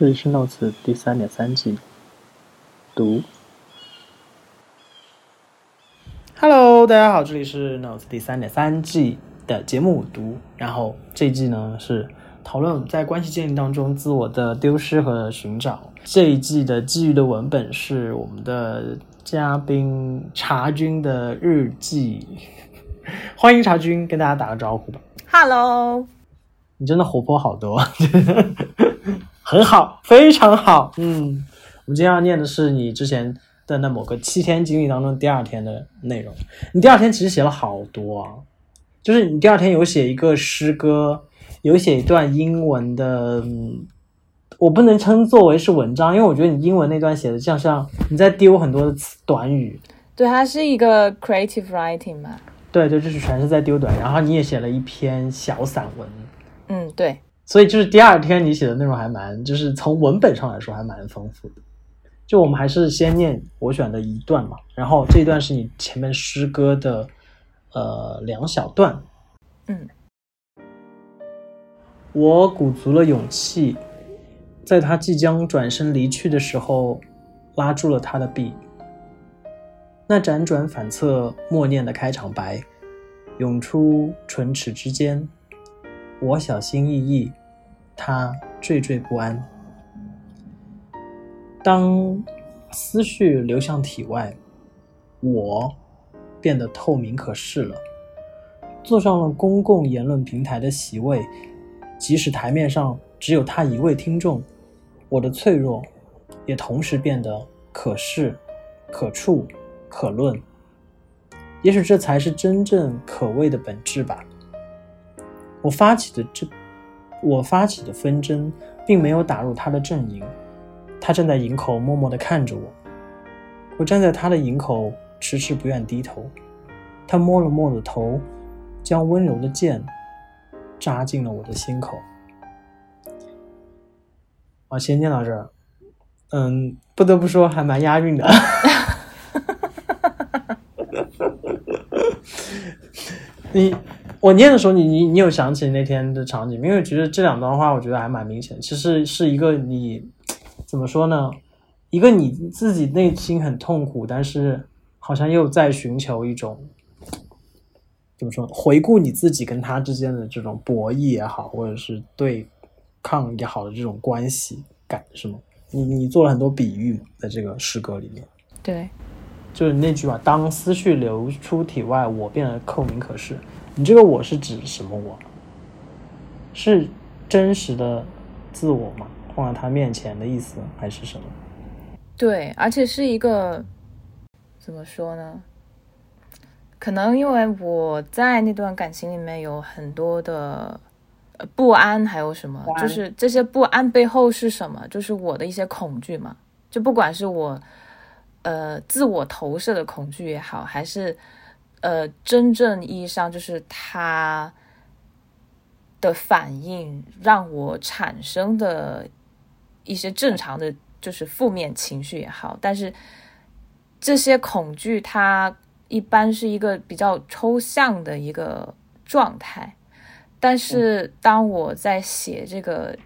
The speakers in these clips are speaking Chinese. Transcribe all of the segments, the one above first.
这里是 Notes 第三点三季读。Hello，大家好，这里是 Notes 第三点三季的节目读。然后这一季呢是讨论在关系建立当中自我的丢失和寻找。这一季的基于的文本是我们的嘉宾茶君的日记。欢迎茶君，跟大家打个招呼吧。Hello，你真的活泼好多，很好，非常好。嗯，我们今天要念的是你之前的那某个七天经历当中第二天的内容。你第二天其实写了好多啊，就是你第二天有写一个诗歌，有写一段英文的，嗯，我不能称作为是文章，因为我觉得你英文那段写的像像你在丢很多的词短语。对，它是一个 creative writing 嘛。对对，就是全是在丢短，然后你也写了一篇小散文。嗯，对，所以就是第二天你写的内容还蛮，就是从文本上来说还蛮丰富的。就我们还是先念我选的一段嘛，然后这一段是你前面诗歌的呃两小段。嗯，我鼓足了勇气，在他即将转身离去的时候，拉住了他的臂。那辗转反侧默念的开场白，涌出唇齿之间。我小心翼翼，他惴惴不安。当思绪流向体外，我变得透明可视了。坐上了公共言论平台的席位，即使台面上只有他一位听众，我的脆弱也同时变得可视、可触、可论。也许这才是真正可畏的本质吧。我发起的这，我发起的纷争，并没有打入他的阵营。他站在营口，默默地看着我。我站在他的营口，迟迟不愿低头。他摸了摸我的头，将温柔的剑扎进了我的心口。啊，先念到这儿。嗯，不得不说，还蛮押韵的。你我念的时候，你你你有想起那天的场景？因为其实这两段话，我觉得还蛮明显。其实是一个你怎么说呢？一个你自己内心很痛苦，但是好像又在寻求一种怎么说？回顾你自己跟他之间的这种博弈也好，或者是对抗也好的这种关系感，是吗？你你做了很多比喻在这个诗歌里面。对，就是那句话：“当思绪流出体外，我变得透明可视。”你这个“我”是指什么我？是真实的自我吗？放在他面前的意思，还是什么？对，而且是一个怎么说呢？可能因为我在那段感情里面有很多的呃不安，还有什么？就是这些不安背后是什么？就是我的一些恐惧嘛。就不管是我呃自我投射的恐惧也好，还是呃真正意义上就是他的反应让我产生的一些正常的就是负面情绪也好，但是这些恐惧它一般是一个比较抽象的一个状态，但是当我在写这个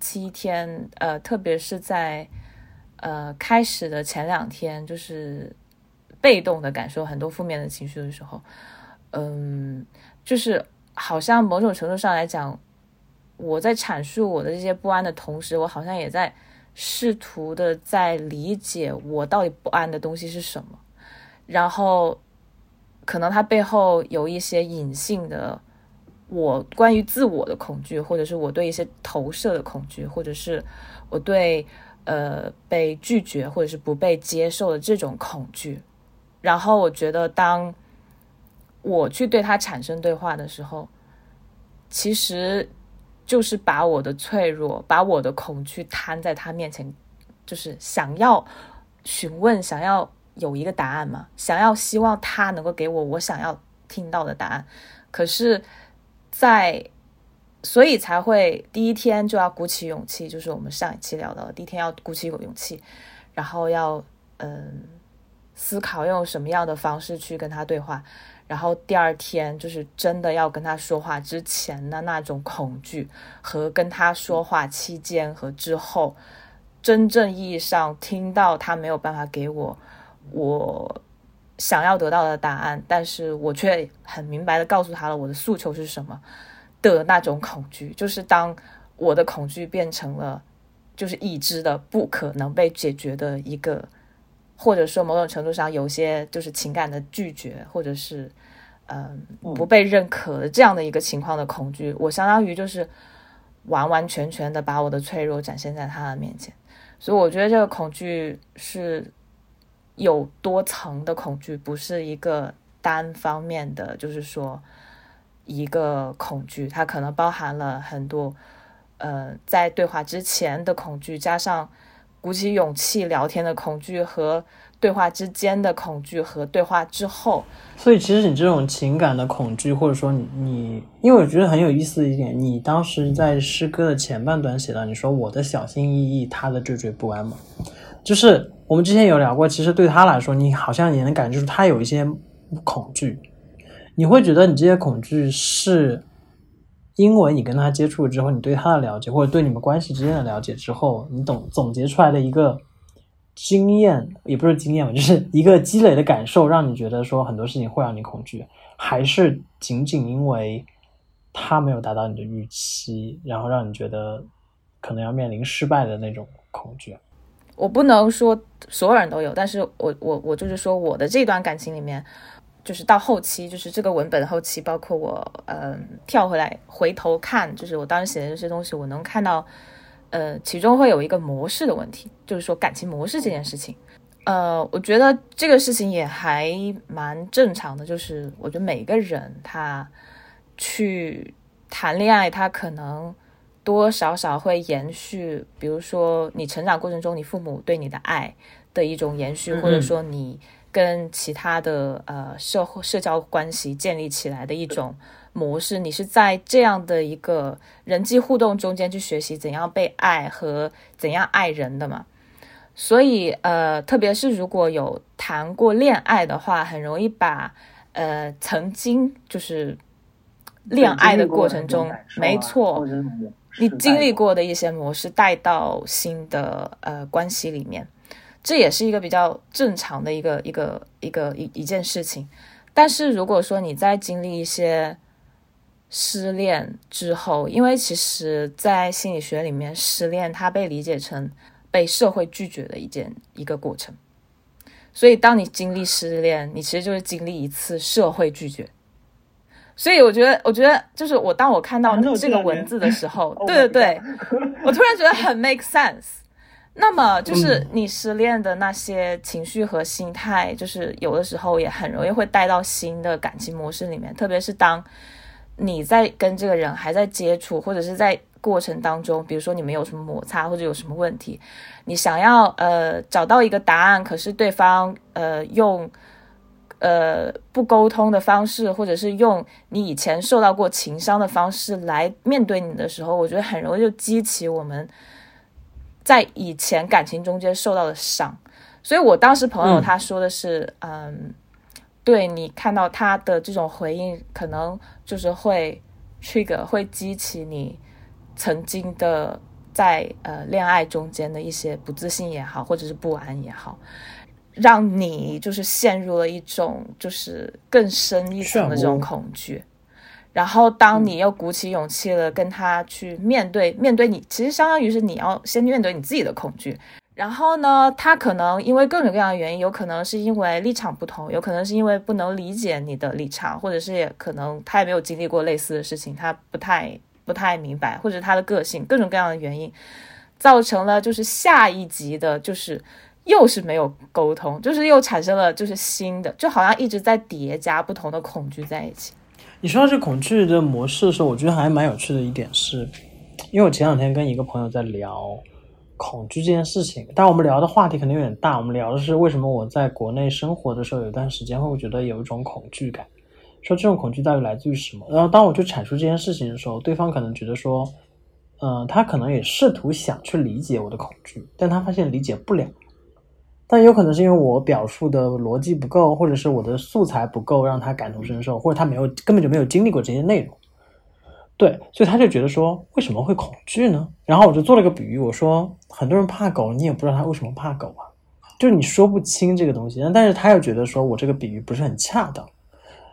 七天，呃，特别是在呃开始的前两天，就是被动的感受很多负面的情绪的时候，嗯，就是好像某种程度上来讲，我在阐述我的这些不安的同时，我好像也在试图的在理解我到底不安的东西是什么，然后可能它背后有一些隐性的我关于自我的恐惧，或者是我对一些投射的恐惧，或者是我对呃被拒绝或者是不被接受的这种恐惧。然后我觉得，当我去对他产生对话的时候，其实就是把我的脆弱、把我的恐惧摊在他面前，就是想要询问、想要有一个答案嘛，想要希望他能够给我我想要听到的答案。可是，在所以才会第一天就要鼓起勇气，就是我们上一期聊到的，第一天要鼓起勇气，然后要嗯思考用什么样的方式去跟他对话，然后第二天就是真的要跟他说话之前的那种恐惧，和跟他说话期间和之后，真正意义上听到他没有办法给我我想要得到的答案，但是我却很明白的告诉他了我的诉求是什么的那种恐惧，就是当我的恐惧变成了就是已知的不可能被解决的一个。或者说某种程度上有些就是情感的拒绝，或者是嗯不被认可的这样的一个情况的恐惧，我相当于就是完完全全的把我的脆弱展现在他的面前，所以我觉得这个恐惧是有多层的恐惧，不是一个单方面的，就是说一个恐惧，它可能包含了很多呃在对话之前的恐惧，加上。鼓起勇气聊天的恐惧和对话之间的恐惧和对话之后，所以其实你这种情感的恐惧，或者说你，因为我觉得很有意思的一点，你当时在诗歌的前半段写到，你说我的小心翼翼，他的惴惴不安嘛，就是我们之前有聊过，其实对他来说，你好像也能感觉出他有一些恐惧，你会觉得你这些恐惧是。因为你跟他接触之后，你对他的了解，或者对你们关系之间的了解之后，你懂总结出来的一个经验，也不是经验吧，就是一个积累的感受，让你觉得说很多事情会让你恐惧，还是仅仅因为他没有达到你的预期，然后让你觉得可能要面临失败的那种恐惧。我不能说所有人都有，但是我我我就是说我的这段感情里面。就是到后期，就是这个文本后期，包括我，嗯，跳回来回头看，就是我当时写的这些东西，我能看到，呃，其中会有一个模式的问题，就是说感情模式这件事情，呃，我觉得这个事情也还蛮正常的，就是我觉得每个人他去谈恋爱，他可能多多少少会延续，比如说你成长过程中你父母对你的爱的一种延续，或者说你。跟其他的呃社会社交关系建立起来的一种模式，你是在这样的一个人际互动中间去学习怎样被爱和怎样爱人的嘛？所以呃，特别是如果有谈过恋爱的话，很容易把呃曾经就是恋爱的过程中，没错，你经历过的一些模式带到新的呃关系里面。这也是一个比较正常的一个一个一个一一件事情，但是如果说你在经历一些失恋之后，因为其实，在心理学里面，失恋它被理解成被社会拒绝的一件一个过程，所以当你经历失恋，你其实就是经历一次社会拒绝。所以我觉得，我觉得就是我当我看到这个文字的时候，对对对，我突然觉得很 make sense。那么就是你失恋的那些情绪和心态，就是有的时候也很容易会带到新的感情模式里面。特别是当你在跟这个人还在接触，或者是在过程当中，比如说你们有什么摩擦或者有什么问题，你想要呃找到一个答案，可是对方呃用呃不沟通的方式，或者是用你以前受到过情伤的方式来面对你的时候，我觉得很容易就激起我们。在以前感情中间受到的伤，所以我当时朋友他说的是，嗯，对你看到他的这种回应，可能就是会 trigger 会激起你曾经的在呃恋爱中间的一些不自信也好，或者是不安也好，让你就是陷入了一种就是更深一层的这种恐惧。然后，当你又鼓起勇气了，跟他去面对面对你，其实相当于是你要先面对你自己的恐惧。然后呢，他可能因为各种各样的原因，有可能是因为立场不同，有可能是因为不能理解你的立场，或者是也可能他也没有经历过类似的事情，他不太不太明白，或者他的个性各种各样的原因，造成了就是下一集的，就是又是没有沟通，就是又产生了就是新的，就好像一直在叠加不同的恐惧在一起。你说到这恐惧的模式的时候，我觉得还蛮有趣的一点是，因为我前两天跟一个朋友在聊恐惧这件事情，但我们聊的话题可能有点大。我们聊的是为什么我在国内生活的时候，有一段时间会觉得有一种恐惧感，说这种恐惧到底来自于什么？然后当我去阐述这件事情的时候，对方可能觉得说，嗯，他可能也试图想去理解我的恐惧，但他发现理解不了。但有可能是因为我表述的逻辑不够，或者是我的素材不够让他感同身受，或者他没有根本就没有经历过这些内容。对，所以他就觉得说，为什么会恐惧呢？然后我就做了个比喻，我说很多人怕狗，你也不知道他为什么怕狗啊，就是你说不清这个东西。但是他又觉得说我这个比喻不是很恰当。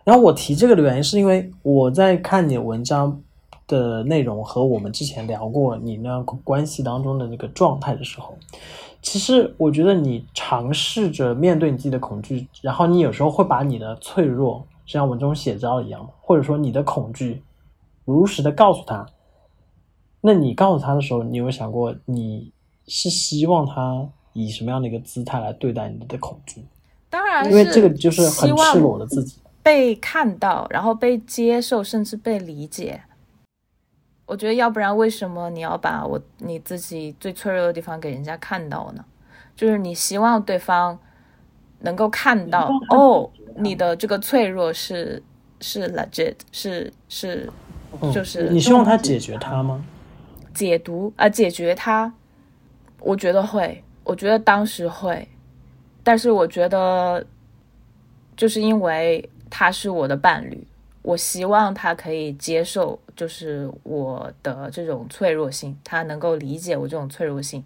然后我提这个的原因是因为我在看你文章的内容和我们之前聊过你那关系当中的那个状态的时候，其实我觉得你尝试着面对你自己的恐惧，然后你有时候会把你的脆弱像文中写照一样，或者说你的恐惧。如实的告诉他，那你告诉他的时候，你有想过你是希望他以什么样的一个姿态来对待你的恐惧？当然，因为这个就是很赤裸的自己，被看到，然后被接受，甚至被理解。我觉得，要不然为什么你要把我你自己最脆弱的地方给人家看到呢？就是你希望对方能够看到，哦，你的这个脆弱是是 legit，是是。就是你希望他解决它吗？解读啊，解决它，我觉得会，我觉得当时会，但是我觉得，就是因为他是我的伴侣，我希望他可以接受，就是我的这种脆弱性，他能够理解我这种脆弱性。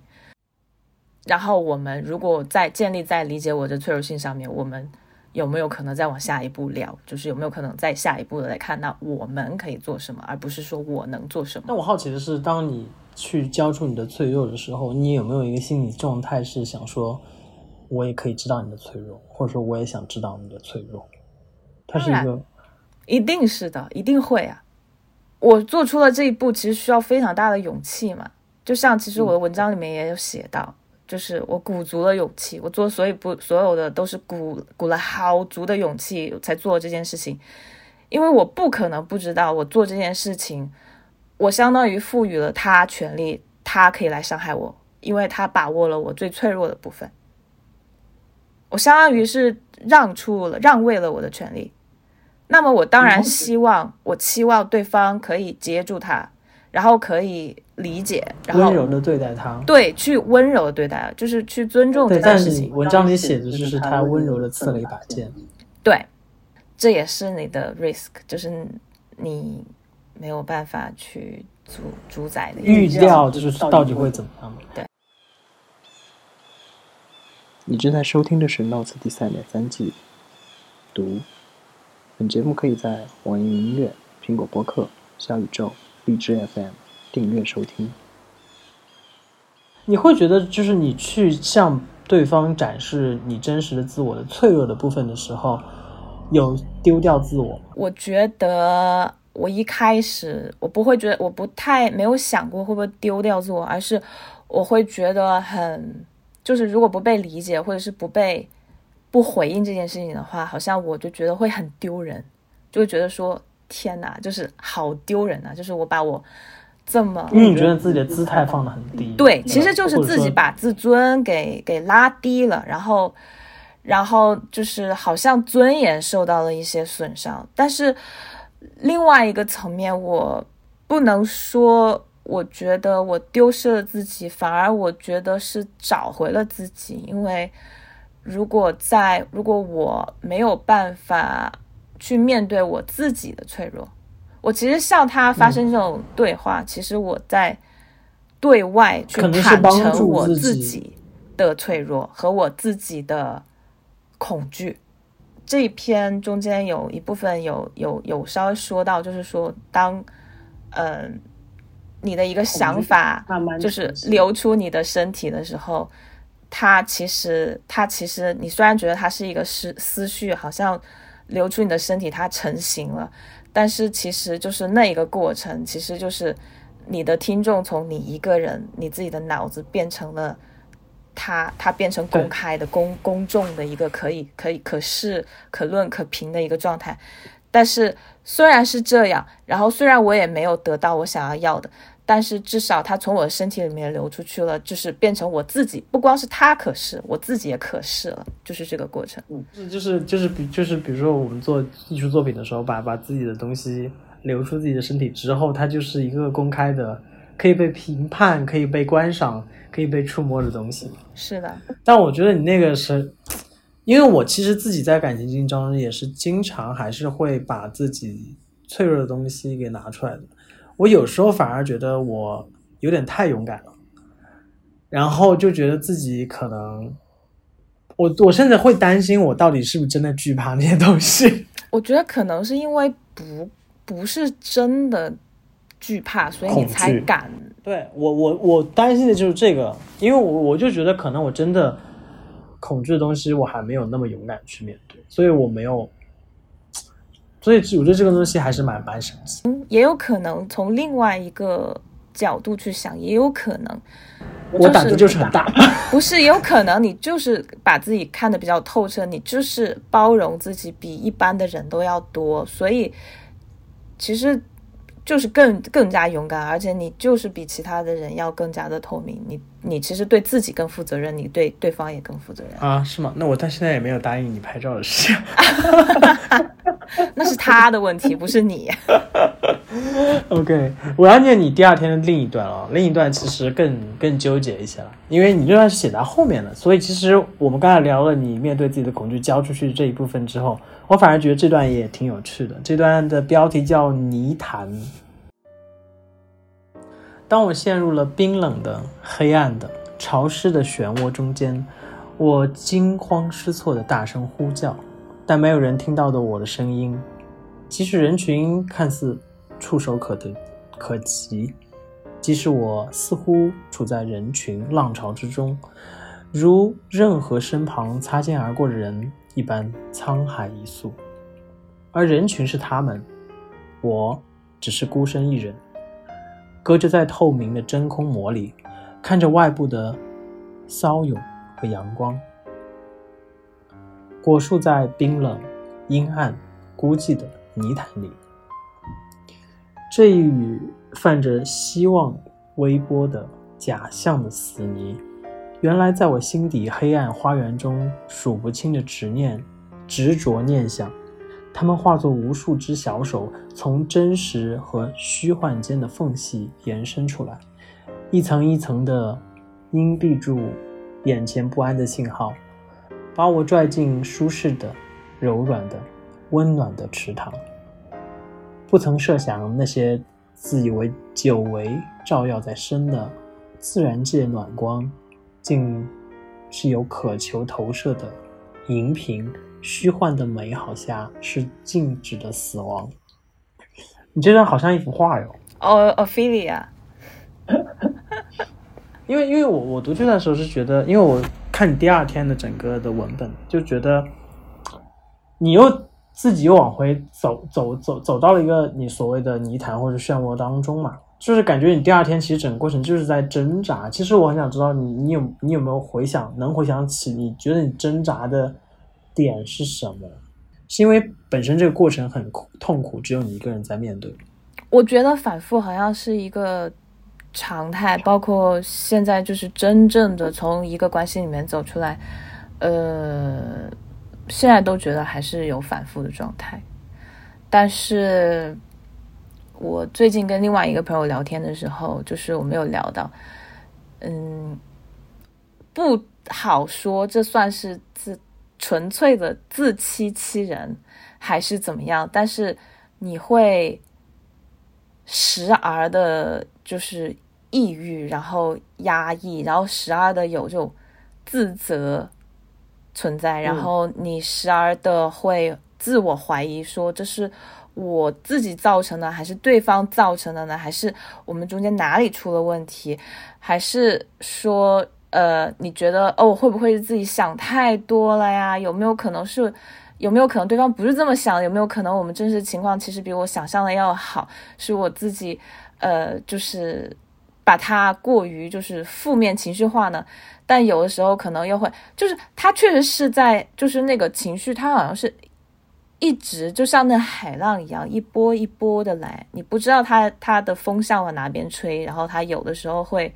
然后我们如果在建立在理解我的脆弱性上面，我们。有没有可能再往下一步聊？就是有没有可能再下一步的来看，那我们可以做什么，而不是说我能做什么？那我好奇的是，当你去交出你的脆弱的时候，你有没有一个心理状态是想说，我也可以知道你的脆弱，或者说我也想知道你的脆弱？它是一个，一定是的，一定会啊！我做出了这一步，其实需要非常大的勇气嘛。就像其实我的文章里面也有写到。就是我鼓足了勇气，我做所有不所有的都是鼓鼓了好足的勇气才做这件事情，因为我不可能不知道我做这件事情，我相当于赋予了他权利，他可以来伤害我，因为他把握了我最脆弱的部分，我相当于是让出了让位了我的权利，那么我当然希望我期望对方可以接住他。然后可以理解，然后温柔的对待他，对，去温柔的对待，就是去尊重这件事情。文章里写的就是他温柔的刺了一把剑，对，这也是你的 risk，就是你没有办法去主主宰的预料，就是到底会怎么样？对。你正在收听的是《Notes》第三点三季读，本节目可以在网易云音乐、苹果播客、小宇宙。荔枝 FM 订阅收听，你会觉得就是你去向对方展示你真实的自我的脆弱的部分的时候，有丢掉自我？我觉得我一开始我不会觉得，我不太没有想过会不会丢掉自我，而是我会觉得很，就是如果不被理解或者是不被不回应这件事情的话，好像我就觉得会很丢人，就会觉得说。天哪，就是好丢人啊！就是我把我这么，因为你觉得自己的姿态放的很低，对，其实就是自己把自尊给给拉低了，然后，然后就是好像尊严受到了一些损伤。但是另外一个层面，我不能说，我觉得我丢失了自己，反而我觉得是找回了自己。因为如果在，如果我没有办法。去面对我自己的脆弱，我其实向他发生这种对话，其实我在对外去坦诚我自己的脆弱和我自己的恐惧。这一篇中间有一部分有有有稍微说到，就是说当嗯你的一个想法就是流出你的身体的时候，它其实它其实你虽然觉得它是一个思思绪，好像。流出你的身体，它成型了，但是其实就是那一个过程，其实就是你的听众从你一个人，你自己的脑子变成了他，他变成公开的、公公众的一个可以、可以、可视、可论、可评的一个状态。但是虽然是这样，然后虽然我也没有得到我想要要的。但是至少它从我的身体里面流出去了，就是变成我自己，不光是它可视，我自己也可视了，就是这个过程。嗯，就是就是比就是比如说我们做艺术作品的时候，把把自己的东西流出自己的身体之后，它就是一个公开的、可以被评判、可以被观赏、可以被触摸的东西。是的，但我觉得你那个是，因为我其实自己在感情经历中也是经常还是会把自己脆弱的东西给拿出来的。我有时候反而觉得我有点太勇敢了，然后就觉得自己可能，我我甚至会担心我到底是不是真的惧怕那些东西。我觉得可能是因为不不是真的惧怕，所以你才敢。对我我我担心的就是这个，因为我我就觉得可能我真的恐惧的东西我还没有那么勇敢去面对，所以我没有，所以我觉得这个东西还是蛮蛮神奇。也有可能从另外一个角度去想，也有可能我胆子就是很大，不是，也有可能你就是把自己看得比较透彻，你就是包容自己比一般的人都要多，所以其实就是更更加勇敢，而且你就是比其他的人要更加的透明，你你其实对自己更负责任，你对对方也更负责任，啊，是吗？那我到现在也没有答应你拍照的事。那是他的问题，不是你。OK，我要念你第二天的另一段了。另一段其实更更纠结一些了，因为你这段是写在后面的，所以其实我们刚才聊了你面对自己的恐惧交出去这一部分之后，我反而觉得这段也挺有趣的。这段的标题叫《泥潭》。当我陷入了冰冷的、黑暗的、潮湿的漩涡中间，我惊慌失措地大声呼叫，但没有人听到的我的声音。即使人群看似触手可得、可及，即使我似乎处在人群浪潮之中，如任何身旁擦肩而过的人一般沧海一粟，而人群是他们，我只是孤身一人，隔着在透明的真空膜里，看着外部的骚涌和阳光，裹束在冰冷、阴暗、孤寂的泥潭里。这一缕泛着希望微波的假象的死泥，原来在我心底黑暗花园中数不清的执念、执着念想，他们化作无数只小手，从真实和虚幻间的缝隙延伸出来，一层一层的荫蔽住眼前不安的信号，把我拽进舒适的、柔软的、温暖的池塘。不曾设想，那些自以为久违照耀在身的自然界暖光，竟是有渴求投射的荧屏虚幻的美好下是静止的死亡。你这段好像一幅画哟。哦，Ophelia，因为因为我我读这段时候是觉得，因为我看你第二天的整个的文本，就觉得你又自己又往回走走走走到了一个你所谓的泥潭或者漩涡当中嘛，就是感觉你第二天其实整个过程就是在挣扎。其实我很想知道你你有你有没有回想能回想起你觉得你挣扎的点是什么？是因为本身这个过程很痛苦，只有你一个人在面对。我觉得反复好像是一个常态，包括现在就是真正的从一个关系里面走出来，呃，现在都觉得还是有反复的状态。但是我最近跟另外一个朋友聊天的时候，就是我们有聊到，嗯，不好说这算是自纯粹的自欺欺人，还是怎么样？但是你会。时而的就是抑郁，然后压抑，然后时而的有这种自责存在，然后你时而的会自我怀疑，说这是我自己造成的，还是对方造成的呢？还是我们中间哪里出了问题？还是说，呃，你觉得哦，会不会是自己想太多了呀？有没有可能是？有没有可能对方不是这么想？有没有可能我们真实情况其实比我想象的要好？是我自己，呃，就是把它过于就是负面情绪化呢？但有的时候可能又会，就是他确实是在，就是那个情绪，他好像是一直就像那海浪一样，一波一波的来，你不知道它它的风向往哪边吹，然后它有的时候会。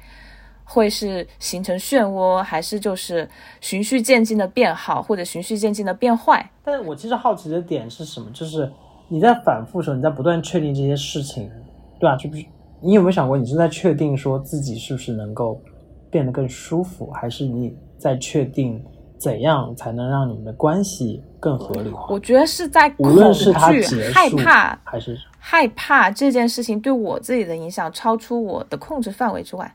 会是形成漩涡，还是就是循序渐进的变好，或者循序渐进的变坏？但是我其实好奇的点是什么？就是你在反复的时候，你在不断确定这些事情，对吧？就是你有没有想过，你是在确定说自己是不是能够变得更舒服，还是你在确定怎样才能让你们的关系更合理化？我觉得是在无恐论是它惧、害怕、还是害怕这件事情对我自己的影响超出我的控制范围之外，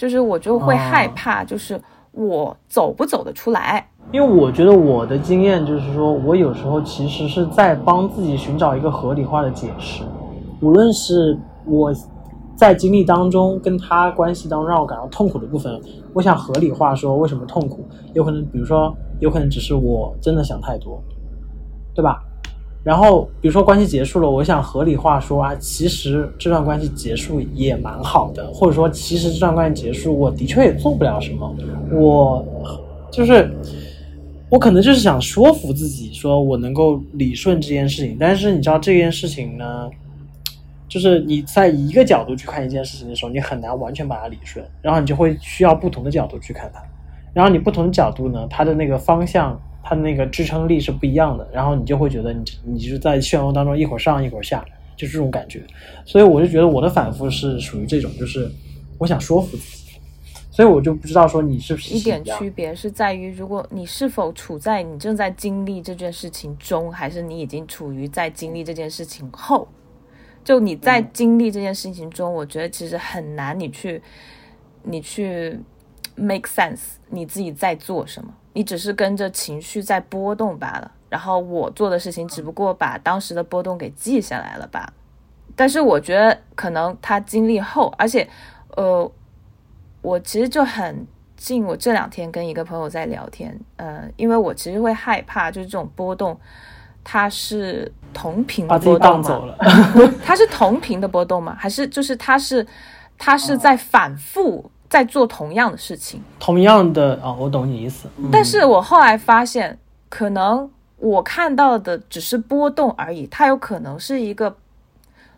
就是我就会害哦怕，就是我走不走得出来。因为我觉得我的经验就是说，我有时候其实是在帮自己寻找一个合理化的解释，无论是我在经历当中跟他关系当中让我感到痛苦的部分，我想合理化说为什么痛苦，有可能比如说有可能只是我真的想太多，对吧？然后比如说关系结束了，我想合理化说啊，其实这段关系结束也蛮好的，或者说其实这段关系结束，我的确也做不了什么，我就是我可能就是想说服自己，说我能够理顺这件事情。但是你知道这件事情呢，就是你在一个角度去看一件事情的时候，你很难完全把它理顺，然后你就会需要不同的角度去看它。然后你不同的角度呢，它的那个方向，它那个支撑力是不一样的，然后你就会觉得你你就是在漩涡当中一会儿上一会儿下，就是这种感觉。所以我就觉得我的反复是属于这种，就是我想说服自己。所以我就不知道说你是不是一点区别是在于，如果你是否处在你正在经历这件事情中，还是你已经处于在经历这件事情后。就你在经历这件事情中，我觉得其实很难，你去你去 make sense 你自己在做什么，你只是跟着情绪在波动罢了。然后我做的事情只不过把当时的波动给记下来了罢了。但是我觉得可能他经历后，而且呃，我其实就很近，我这两天跟一个朋友在聊天，呃，因为我其实会害怕，就是这种波动，它是同频波动。它是同频的波动吗？还是就是它是它是在反复在做同样的事情？同样的啊、哦，我懂你意思。嗯但是我后来发现，可能我看到的只是波动而已，它有可能是一个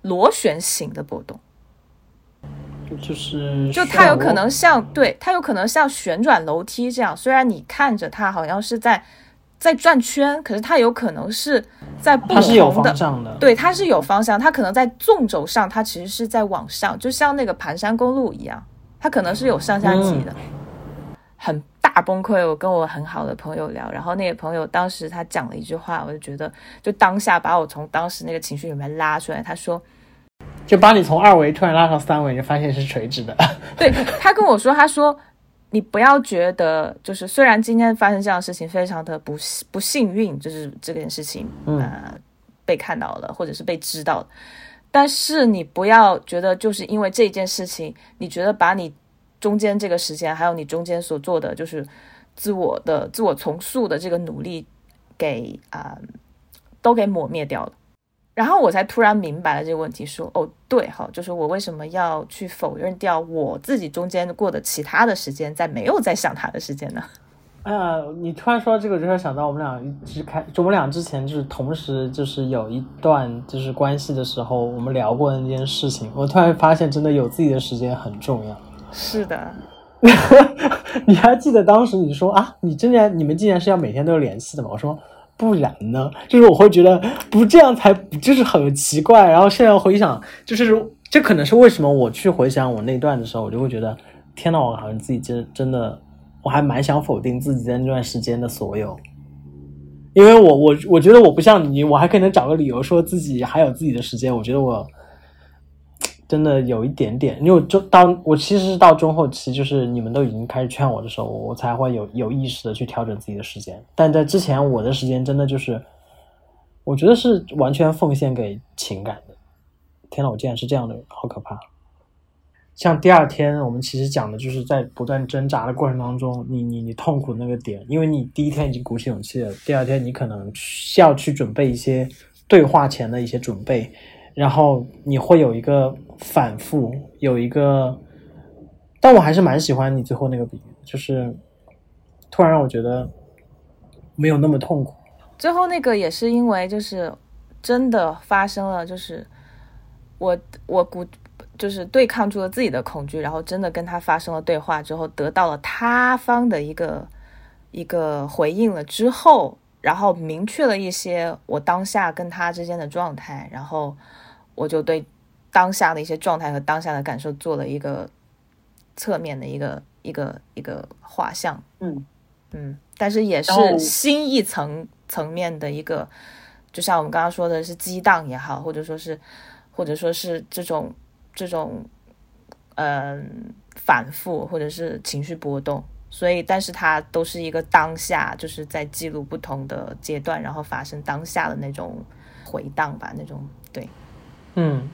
螺旋形的波动。就是就它有可能像对，它有可能像旋转楼梯这样，虽然你看着它好像是在在转圈，可是它有可能是在不它是有同的方向的。对，它是有方向，它可能在纵轴上，它其实是在往上，就像那个盘山公路一样，它可能是有上下级的，很大崩溃。我跟我很好的朋友聊，然后那个朋友当时他讲了一句话，我就觉得就当下把我从当时那个情绪里面拉出来。他说，就把你从二维突然拉到三维，你就发现是垂直的。对他跟我说，他说你不要觉得，就是虽然今天发生这样的事情非常的不不幸运，就是这件事情嗯呃被看到了，或者是被知道了，但是你不要觉得就是因为这件事情，你觉得把你中间这个时间，还有你中间所做的就是自我的自我重塑的这个努力给啊、都给抹灭掉了。然后我才突然明白了这个问题，说哦，对哈，就是我为什么要去否认掉我自己中间过的其他的时间，在没有在想他的时间呢？哎呀，你突然说到这个，我就会想到我们俩一直开，就我们俩之前就是同时就是有一段就是关系的时候，我们聊过那件事情，我突然发现真的有自己的时间很重要。是的，你还记得当时你说啊，你竟然你们竟然是要每天都有联系的吗？我说不然呢，就是我会觉得不这样才就是很奇怪。然后现在回想，就是这可能是为什么我去回想我那段的时候，我就会觉得天呐，我好像自己真真的，我还蛮想否定自己在那段时间的所有。因为我我我觉得我不像你，我还可能找个理由说自己还有自己的时间。我觉得我真的有一点点，因为我中到我其实是到中后期，就是你们都已经开始劝我的时候，我才会有有意识的去调整自己的时间。但在之前，我的时间真的就是，我觉得是完全奉献给情感的。天呐，我竟然是这样的人，好可怕！像第二天，我们其实讲的就是在不断挣扎的过程当中，你你你痛苦那个点，因为你第一天已经鼓起勇气了，第二天你可能需要去准备一些对话前的一些准备，然后你会有一个反复，有一个，但我还是蛮喜欢你最后那个比喻，就是突然让我觉得没有那么痛苦。最后那个也是因为就是真的发生了，就是我我鼓就是对抗住了自己的恐惧，然后真的跟他发生了对话之后，得到了他方的一个一个回应了之后，然后明确了一些我当下跟他之间的状态，然后我就对当下的一些状态和当下的感受做了一个侧面的一个一个一个画像，嗯。嗯，但是也是新一层层面的一个，就像我们刚刚说的是激荡也好，或者说是或者说是这种这种嗯、反复或者是情绪波动，所以但是它都是一个当下，就是在记录不同的阶段，然后发生当下的那种回荡吧，那种对，嗯，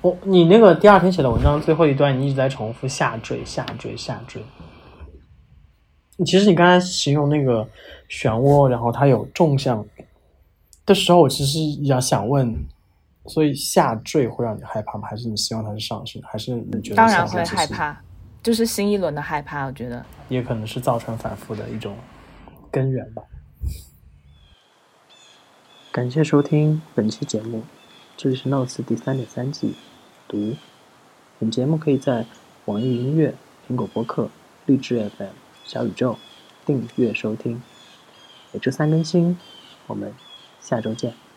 我你那个第二天写的文章最后一段，你一直在重复下坠、下坠、下坠。其实你刚才形容那个漩涡，然后它有纵向的时候，我其实也想问，所以下坠会让你害怕吗？还是你希望它是上升？还是你觉得当然会害怕，就是新一轮的害怕，我觉得。也可能是造成反复的一种根源吧。感谢收听本期节目，这里是 Notes 第三点三季读。本节目可以在网易云音乐、苹果播客、荔枝 FM、小宇宙订阅收听，每周三更新。我们下周见。